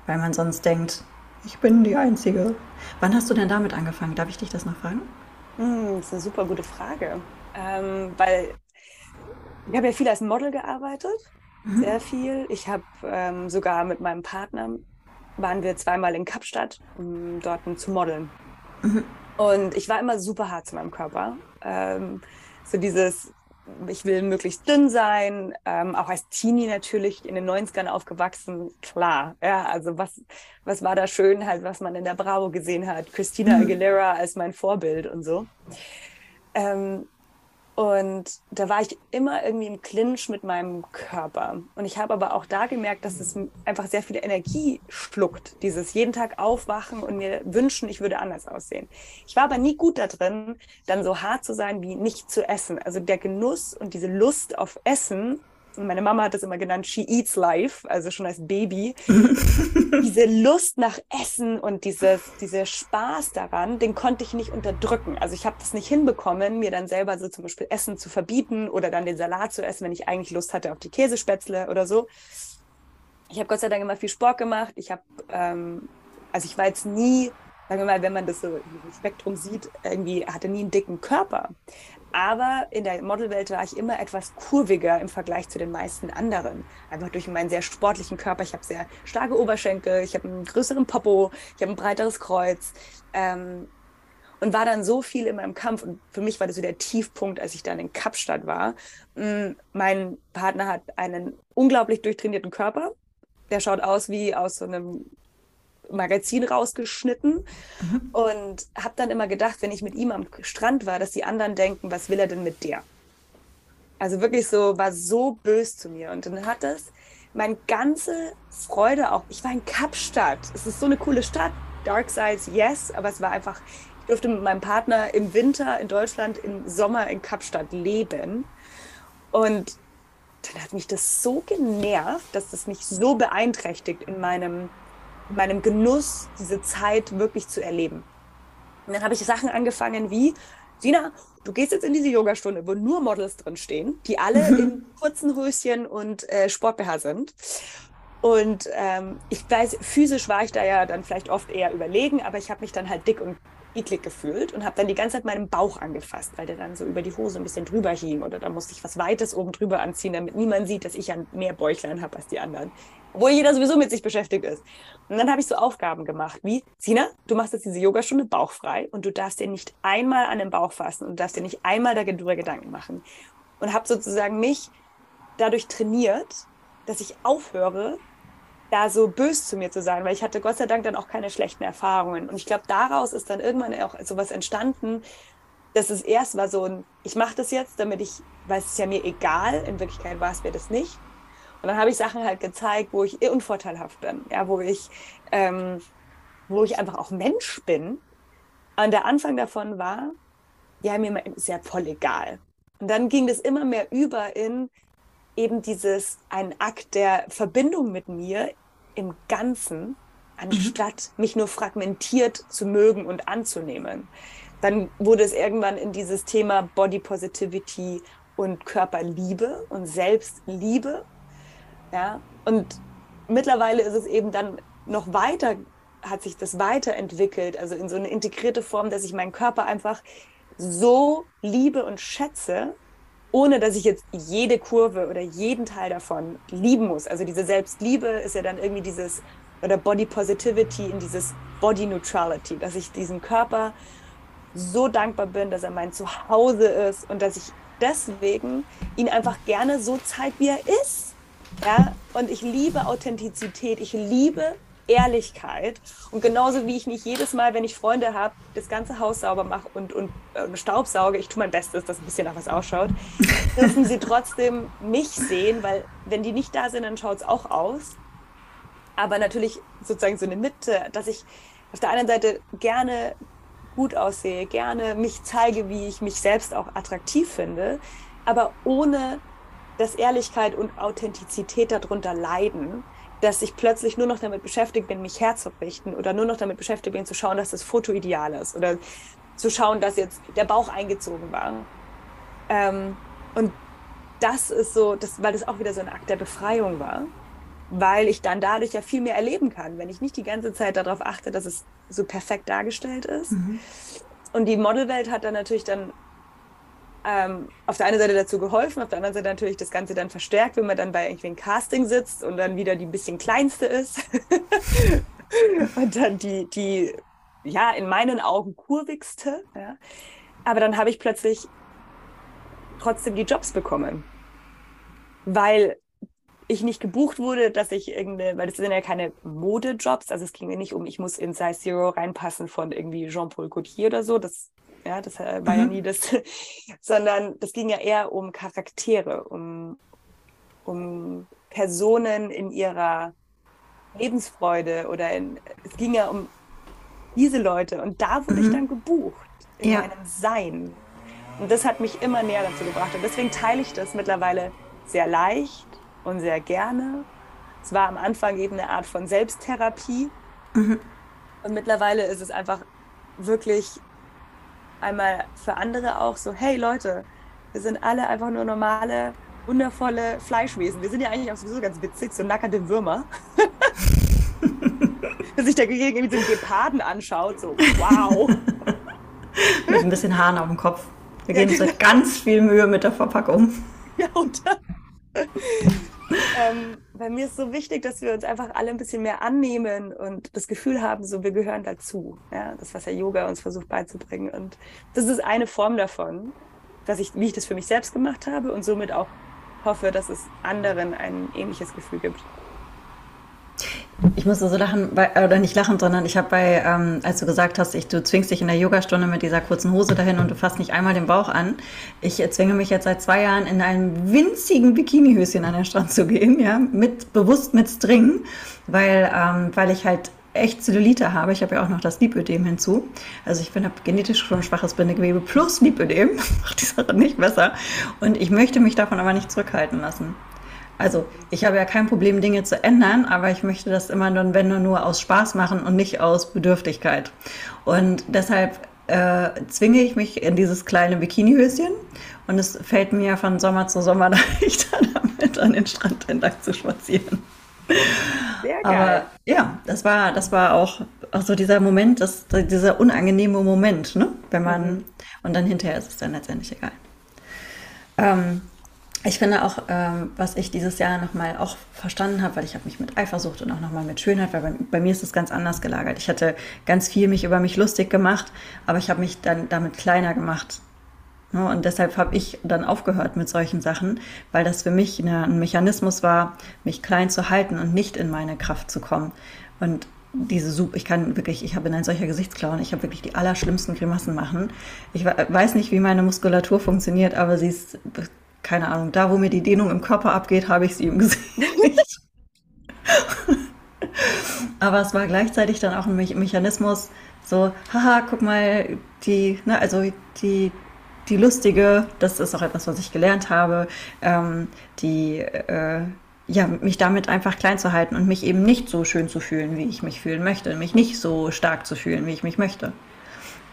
Weil man sonst denkt, ich bin die Einzige. Wann hast du denn damit angefangen? Darf ich dich das noch fragen? Hm, das ist eine super gute Frage. Ähm, weil ich habe ja viel als Model gearbeitet, mhm. sehr viel. Ich habe ähm, sogar mit meinem Partner, waren wir zweimal in Kapstadt, um dort zu modeln. Mhm. Und ich war immer super hart zu meinem Körper. Ähm, so dieses, ich will möglichst dünn sein, ähm, auch als Teenie natürlich in den 90ern aufgewachsen, klar. Ja, also was, was war da schön, halt, was man in der Bravo gesehen hat. Christina mhm. Aguilera als mein Vorbild und so. Ähm, und da war ich immer irgendwie im Clinch mit meinem Körper. Und ich habe aber auch da gemerkt, dass es einfach sehr viel Energie schluckt. Dieses jeden Tag aufwachen und mir wünschen, ich würde anders aussehen. Ich war aber nie gut da drin, dann so hart zu sein wie nicht zu essen. Also der Genuss und diese Lust auf Essen meine Mama hat das immer genannt, she eats life, also schon als Baby. Diese Lust nach Essen und dieses, dieser Spaß daran, den konnte ich nicht unterdrücken. Also ich habe das nicht hinbekommen, mir dann selber so zum Beispiel Essen zu verbieten oder dann den Salat zu essen, wenn ich eigentlich Lust hatte auf die Käsespätzle oder so. Ich habe Gott sei Dank immer viel Sport gemacht. Ich habe, ähm, also ich war jetzt nie sagen wir mal, wenn man das so im Spektrum sieht, irgendwie hatte nie einen dicken Körper. Aber in der Modelwelt war ich immer etwas kurviger im Vergleich zu den meisten anderen. Einfach durch meinen sehr sportlichen Körper. Ich habe sehr starke Oberschenkel, ich habe einen größeren Popo, ich habe ein breiteres Kreuz. Ähm, und war dann so viel in meinem Kampf. Und für mich war das so der Tiefpunkt, als ich dann in Kapstadt war. Mm, mein Partner hat einen unglaublich durchtrainierten Körper. Der schaut aus wie aus so einem Magazin rausgeschnitten mhm. und habe dann immer gedacht, wenn ich mit ihm am Strand war, dass die anderen denken, was will er denn mit der? Also wirklich so, war so bös zu mir. Und dann hat das meine ganze Freude auch. Ich war in Kapstadt. Es ist so eine coole Stadt. Dark Sides, yes, aber es war einfach, ich durfte mit meinem Partner im Winter in Deutschland, im Sommer in Kapstadt leben. Und dann hat mich das so genervt, dass das mich so beeinträchtigt in meinem meinem Genuss, diese Zeit wirklich zu erleben. Und dann habe ich Sachen angefangen wie, Sina, du gehst jetzt in diese Yogastunde, wo nur Models drin stehen, die alle in kurzen Höschen und äh, Sport-BH sind. Und ähm, ich weiß, physisch war ich da ja dann vielleicht oft eher überlegen, aber ich habe mich dann halt dick und eklig gefühlt und habe dann die ganze Zeit meinen Bauch angefasst, weil der dann so über die Hose ein bisschen drüber hing oder da musste ich was Weites oben drüber anziehen, damit niemand sieht, dass ich ja mehr Bäuchlein habe als die anderen. Obwohl jeder sowieso mit sich beschäftigt ist. Und dann habe ich so Aufgaben gemacht, wie, Sina, du machst jetzt diese Yogastunde bauchfrei und du darfst dir nicht einmal an den Bauch fassen und darfst dir nicht einmal darüber Gedanken machen. Und habe sozusagen mich dadurch trainiert, dass ich aufhöre, da so bös zu mir zu sein, weil ich hatte Gott sei Dank dann auch keine schlechten Erfahrungen. Und ich glaube, daraus ist dann irgendwann auch sowas entstanden, dass es erst war so ein, ich mache das jetzt, damit ich, weil es ist ja mir egal, in Wirklichkeit war es mir das nicht. Und dann habe ich Sachen halt gezeigt, wo ich unvorteilhaft bin, ja, wo ich, ähm, wo ich einfach auch Mensch bin. Und der Anfang davon war, ja, mir ist ja voll egal. Und dann ging das immer mehr über in eben dieses, ein Akt der Verbindung mit mir im Ganzen, anstatt mhm. mich nur fragmentiert zu mögen und anzunehmen. Dann wurde es irgendwann in dieses Thema Body Positivity und Körperliebe und Selbstliebe. Ja, und mittlerweile ist es eben dann noch weiter, hat sich das weiterentwickelt, also in so eine integrierte Form, dass ich meinen Körper einfach so liebe und schätze, ohne dass ich jetzt jede Kurve oder jeden Teil davon lieben muss. Also diese Selbstliebe ist ja dann irgendwie dieses oder Body Positivity in dieses Body Neutrality, dass ich diesen Körper so dankbar bin, dass er mein Zuhause ist und dass ich deswegen ihn einfach gerne so zeige, wie er ist. Ja, und ich liebe Authentizität, ich liebe Ehrlichkeit. Und genauso wie ich nicht jedes Mal, wenn ich Freunde habe, das ganze Haus sauber mache und, und äh, Staubsauge, ich tue mein Bestes, dass ein bisschen nach was ausschaut, dürfen sie trotzdem mich sehen, weil wenn die nicht da sind, dann schaut es auch aus. Aber natürlich sozusagen so eine Mitte, dass ich auf der einen Seite gerne gut aussehe, gerne mich zeige, wie ich mich selbst auch attraktiv finde, aber ohne dass Ehrlichkeit und Authentizität darunter leiden, dass ich plötzlich nur noch damit beschäftigt bin, mich herzurichten oder nur noch damit beschäftigt bin, zu schauen, dass das Foto ideal ist oder zu schauen, dass jetzt der Bauch eingezogen war. Ähm, und das ist so, das, weil das auch wieder so ein Akt der Befreiung war, weil ich dann dadurch ja viel mehr erleben kann, wenn ich nicht die ganze Zeit darauf achte, dass es so perfekt dargestellt ist. Mhm. Und die Modelwelt hat dann natürlich dann ähm, auf der einen Seite dazu geholfen, auf der anderen Seite natürlich das Ganze dann verstärkt, wenn man dann bei irgendwie ein Casting sitzt und dann wieder die bisschen kleinste ist. und dann die, die, ja, in meinen Augen kurvigste. Ja. Aber dann habe ich plötzlich trotzdem die Jobs bekommen. Weil ich nicht gebucht wurde, dass ich irgendeine, weil das sind ja keine Modejobs, also es ging mir nicht um, ich muss in Size Zero reinpassen von irgendwie Jean-Paul Gaultier oder so, das ja, das äh, war mhm. ja nie das, sondern das ging ja eher um Charaktere, um, um Personen in ihrer Lebensfreude oder in, es ging ja um diese Leute und da wurde mhm. ich dann gebucht in ja. meinem Sein. Und das hat mich immer näher dazu gebracht und deswegen teile ich das mittlerweile sehr leicht und sehr gerne. Es war am Anfang eben eine Art von Selbsttherapie mhm. und mittlerweile ist es einfach wirklich einmal für andere auch so, hey Leute, wir sind alle einfach nur normale, wundervolle Fleischwesen. Wir sind ja eigentlich auch sowieso ganz witzig, so nackerte Würmer. Dass sich der Gehege irgendwie so einen Geparden anschaut, so wow. mit ein bisschen Haaren auf dem Kopf. Wir geben uns ganz viel Mühe mit der Verpackung. Ja, und ähm, bei mir ist so wichtig, dass wir uns einfach alle ein bisschen mehr annehmen und das Gefühl haben, so wir gehören dazu. Ja, das, was der Yoga uns versucht beizubringen. Und das ist eine Form davon, dass ich, wie ich das für mich selbst gemacht habe und somit auch hoffe, dass es anderen ein ähnliches Gefühl gibt. Ich musste so lachen, oder nicht lachen, sondern ich habe bei, ähm, als du gesagt hast, ich, du zwingst dich in der Yogastunde mit dieser kurzen Hose dahin und du fasst nicht einmal den Bauch an. Ich zwinge mich jetzt seit zwei Jahren in einem winzigen Bikinihöschen an den Strand zu gehen, ja, mit, bewusst mit String, weil, ähm, weil ich halt echt Zellulite habe. Ich habe ja auch noch das Lipödem hinzu. Also ich bin genetisch schon schwaches Bindegewebe plus Lipödem. Macht die Sache nicht besser. Und ich möchte mich davon aber nicht zurückhalten lassen. Also ich habe ja kein Problem, Dinge zu ändern, aber ich möchte das immer nur, wenn nur, nur aus Spaß machen und nicht aus Bedürftigkeit. Und deshalb äh, zwinge ich mich in dieses kleine Bikinihöschen und es fällt mir von Sommer zu Sommer leichter, damit an den Strand entlang zu spazieren. Sehr geil. Aber ja, das war, das war auch, auch so dieser Moment, das, dieser unangenehme Moment, ne? Wenn man, mhm. und dann hinterher ist es dann letztendlich egal. Ähm, ich finde auch, ähm, was ich dieses Jahr nochmal auch verstanden habe, weil ich habe mich mit Eifersucht und auch nochmal mit Schönheit, weil bei, bei, mir ist es ganz anders gelagert. Ich hatte ganz viel mich über mich lustig gemacht, aber ich habe mich dann damit kleiner gemacht. Ne? Und deshalb habe ich dann aufgehört mit solchen Sachen, weil das für mich eine, ein Mechanismus war, mich klein zu halten und nicht in meine Kraft zu kommen. Und diese Suppe, ich kann wirklich, ich habe in ein solcher Gesichtsklauen, ich habe wirklich die allerschlimmsten Grimassen machen. Ich weiß nicht, wie meine Muskulatur funktioniert, aber sie ist keine Ahnung, da wo mir die Dehnung im Körper abgeht, habe ich sie im Gesicht. Aber es war gleichzeitig dann auch ein Me Mechanismus, so, haha, guck mal, die, ne, also die, die lustige, das ist auch etwas, was ich gelernt habe, ähm, die, äh, ja, mich damit einfach klein zu halten und mich eben nicht so schön zu fühlen, wie ich mich fühlen möchte, mich nicht so stark zu fühlen, wie ich mich möchte.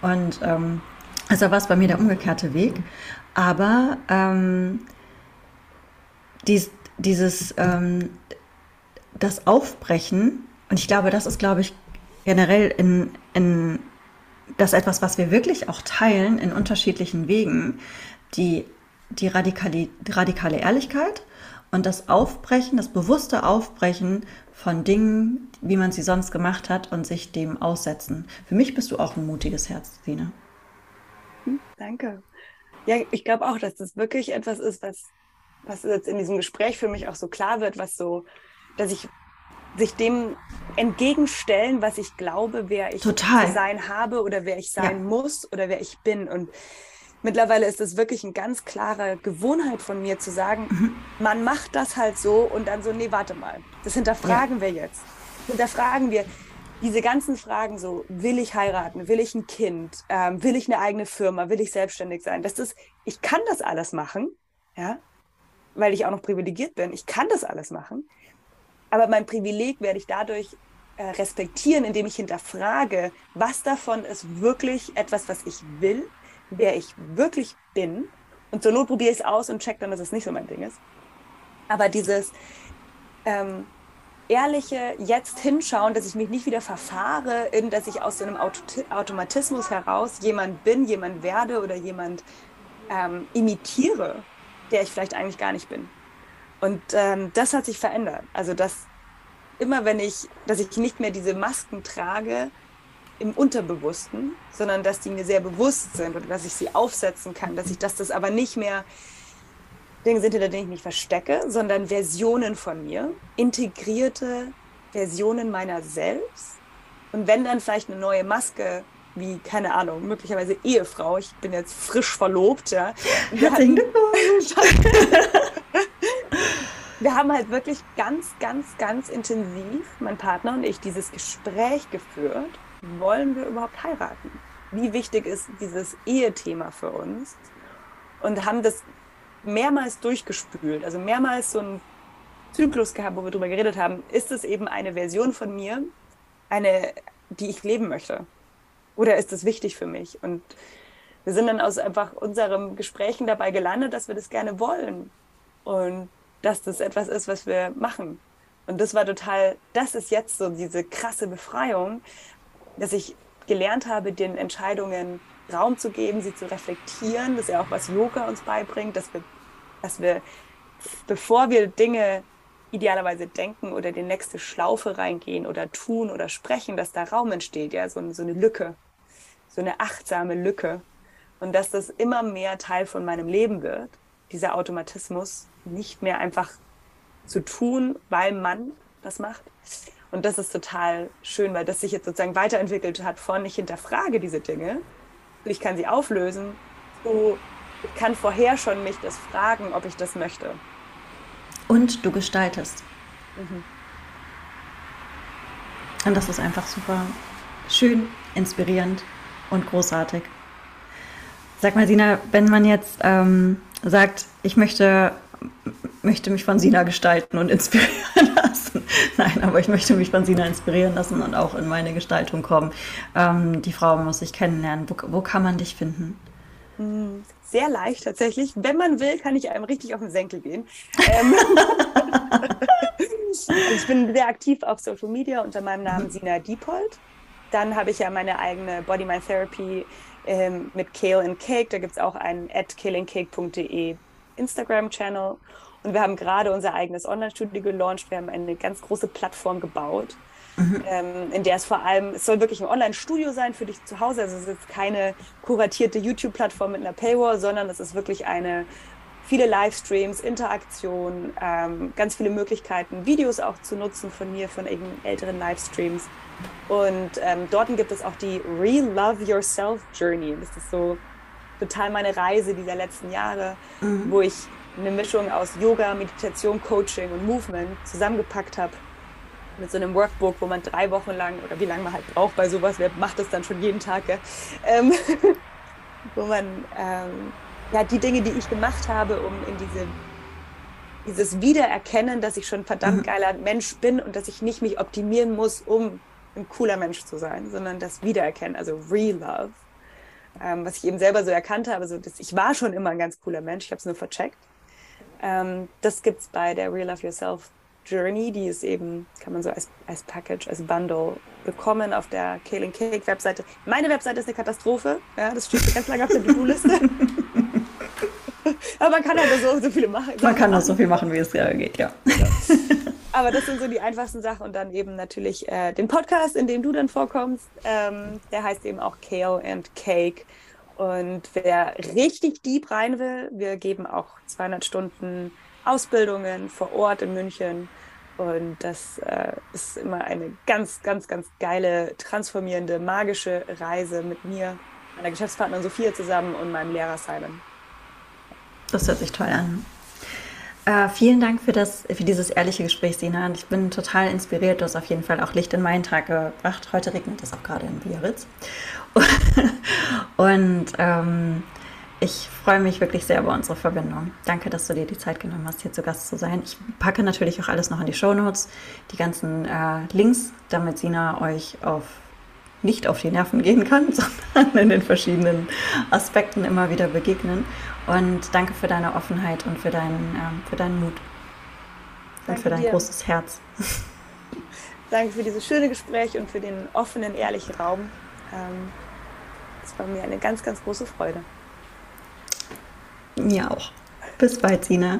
Und ähm, also war es bei mir der umgekehrte Weg. Aber ähm, dies, dieses, ähm, das Aufbrechen, und ich glaube, das ist, glaube ich, generell in, in das etwas, was wir wirklich auch teilen in unterschiedlichen Wegen, die, die, radikale, radikale Ehrlichkeit und das Aufbrechen, das bewusste Aufbrechen von Dingen, wie man sie sonst gemacht hat und sich dem aussetzen. Für mich bist du auch ein mutiges Herz, Sine. Hm, danke. Ja, ich glaube auch, dass das wirklich etwas ist, was, was jetzt in diesem Gespräch für mich auch so klar wird, was so, dass ich sich dem entgegenstellen, was ich glaube, wer ich Total. sein habe oder wer ich sein ja. muss oder wer ich bin. Und mittlerweile ist es wirklich eine ganz klare Gewohnheit von mir zu sagen, mhm. man macht das halt so und dann so, nee, warte mal, das hinterfragen ja. wir jetzt. Hinterfragen wir diese ganzen Fragen so, will ich heiraten, will ich ein Kind, ähm, will ich eine eigene Firma, will ich selbstständig sein? Das ist, ich kann das alles machen, ja, weil ich auch noch privilegiert bin. Ich kann das alles machen. Aber mein Privileg werde ich dadurch äh, respektieren, indem ich hinterfrage, was davon ist wirklich etwas, was ich will, wer ich wirklich bin. Und zur Not probiere ich es aus und check dann, dass es nicht so mein Ding ist. Aber dieses ähm, ehrliche jetzt hinschauen, dass ich mich nicht wieder verfahre, in dass ich aus so einem Auto Automatismus heraus jemand bin, jemand werde oder jemand ähm, imitiere, der ich vielleicht eigentlich gar nicht bin. Und ähm, das hat sich verändert. Also dass immer wenn ich, dass ich nicht mehr diese Masken trage im Unterbewussten, sondern dass die mir sehr bewusst sind und dass ich sie aufsetzen kann, dass ich dass das aber nicht mehr Dinge sind, hinter denen ich mich verstecke, sondern Versionen von mir, integrierte Versionen meiner selbst. Und wenn dann vielleicht eine neue Maske wie, keine Ahnung, möglicherweise Ehefrau. Ich bin jetzt frisch verlobt, ja. Herzlichen Glückwunsch! wir haben halt wirklich ganz, ganz, ganz intensiv, mein Partner und ich, dieses Gespräch geführt. Wollen wir überhaupt heiraten? Wie wichtig ist dieses Ehethema für uns? Und haben das mehrmals durchgespült, also mehrmals so einen Zyklus gehabt, wo wir darüber geredet haben, ist es eben eine Version von mir, eine, die ich leben möchte? Oder ist das wichtig für mich? Und wir sind dann aus einfach unserem Gesprächen dabei gelandet, dass wir das gerne wollen. Und dass das etwas ist, was wir machen. Und das war total, das ist jetzt so diese krasse Befreiung, dass ich gelernt habe, den Entscheidungen Raum zu geben, sie zu reflektieren. Das ist ja auch, was Yoga uns beibringt, dass wir, dass wir, bevor wir Dinge idealerweise denken oder die nächste Schlaufe reingehen oder tun oder sprechen, dass da Raum entsteht, ja, so, so eine Lücke, so eine achtsame Lücke. Und dass das immer mehr Teil von meinem Leben wird, dieser Automatismus, nicht mehr einfach zu tun, weil man das macht. Und das ist total schön, weil das sich jetzt sozusagen weiterentwickelt hat von ich hinterfrage diese Dinge, ich kann sie auflösen, so ich kann vorher schon mich das fragen, ob ich das möchte. Und du gestaltest. Mhm. Und das ist einfach super schön, inspirierend und großartig. Sag mal, Sina, wenn man jetzt ähm, sagt, ich möchte möchte mich von Sina gestalten und inspirieren. Nein, aber ich möchte mich von Sina inspirieren lassen und auch in meine Gestaltung kommen. Ähm, die Frau muss ich kennenlernen. Wo, wo, kann man dich finden? Hm, sehr leicht tatsächlich. Wenn man will, kann ich einem richtig auf den Senkel gehen. Ähm, ich bin sehr aktiv auf Social Media unter meinem Namen mhm. Sina Diepold. Dann habe ich ja meine eigene Body Mind Therapy ähm, mit Kale and Cake. Da gibt es auch einen at kaleandcake.de Instagram-Channel und wir haben gerade unser eigenes Online-Studio gelauncht. Wir haben eine ganz große Plattform gebaut, mhm. ähm, in der es vor allem, es soll wirklich ein Online-Studio sein für dich zu Hause. Also es ist keine kuratierte YouTube-Plattform mit einer Paywall, sondern es ist wirklich eine viele Livestreams, Interaktion, ähm, ganz viele Möglichkeiten, Videos auch zu nutzen von mir, von älteren Livestreams. Und ähm, dort gibt es auch die Re-Love Yourself Journey. Das ist so total meine Reise dieser letzten Jahre, mhm. wo ich eine Mischung aus Yoga, Meditation, Coaching und Movement zusammengepackt habe mit so einem Workbook, wo man drei Wochen lang oder wie lange man halt braucht bei sowas, wer macht das dann schon jeden Tag, ähm, wo man ähm, ja die Dinge, die ich gemacht habe, um in diese dieses Wiedererkennen, dass ich schon ein verdammt mhm. geiler Mensch bin und dass ich nicht mich optimieren muss, um ein cooler Mensch zu sein, sondern das Wiedererkennen, also Re-Love ähm, was ich eben selber so erkannt habe. So, dass ich war schon immer ein ganz cooler Mensch, ich habe es nur vercheckt. Ähm, das gibt es bei der Real Love Yourself Journey, die ist eben, kann man so als, als Package, als Bundle bekommen auf der Kaling Cake Webseite. Meine Webseite ist eine Katastrophe, ja, das steht ganz lange auf der To-Do-Liste. Aber man kann halt so, so viele machen. Man kann nur so viel machen, wie es geht, ja. ja. Aber das sind so die einfachsten Sachen und dann eben natürlich äh, den Podcast, in dem du dann vorkommst. Ähm, der heißt eben auch Kale and Cake. Und wer richtig deep rein will, wir geben auch 200 Stunden Ausbildungen vor Ort in München. Und das äh, ist immer eine ganz, ganz, ganz geile, transformierende, magische Reise mit mir, meiner Geschäftspartnerin Sophia zusammen und meinem Lehrer Simon. Das hört sich toll an. Äh, vielen Dank für, das, für dieses ehrliche Gespräch, Sina. Und ich bin total inspiriert. Du hast auf jeden Fall auch Licht in meinen Tag gebracht. Heute regnet es auch gerade in Biarritz. Und ähm, ich freue mich wirklich sehr über unsere Verbindung. Danke, dass du dir die Zeit genommen hast, hier zu Gast zu sein. Ich packe natürlich auch alles noch in die Show Notes, die ganzen äh, Links, damit Sina euch auf nicht auf die Nerven gehen kann, sondern in den verschiedenen Aspekten immer wieder begegnen. Und danke für deine Offenheit und für deinen, ähm, für deinen Mut danke und für dein dir. großes Herz. Danke für dieses schöne Gespräch und für den offenen, ehrlichen Raum. Ähm, es war mir eine ganz, ganz große Freude. Mir auch. Bis bald, Sina.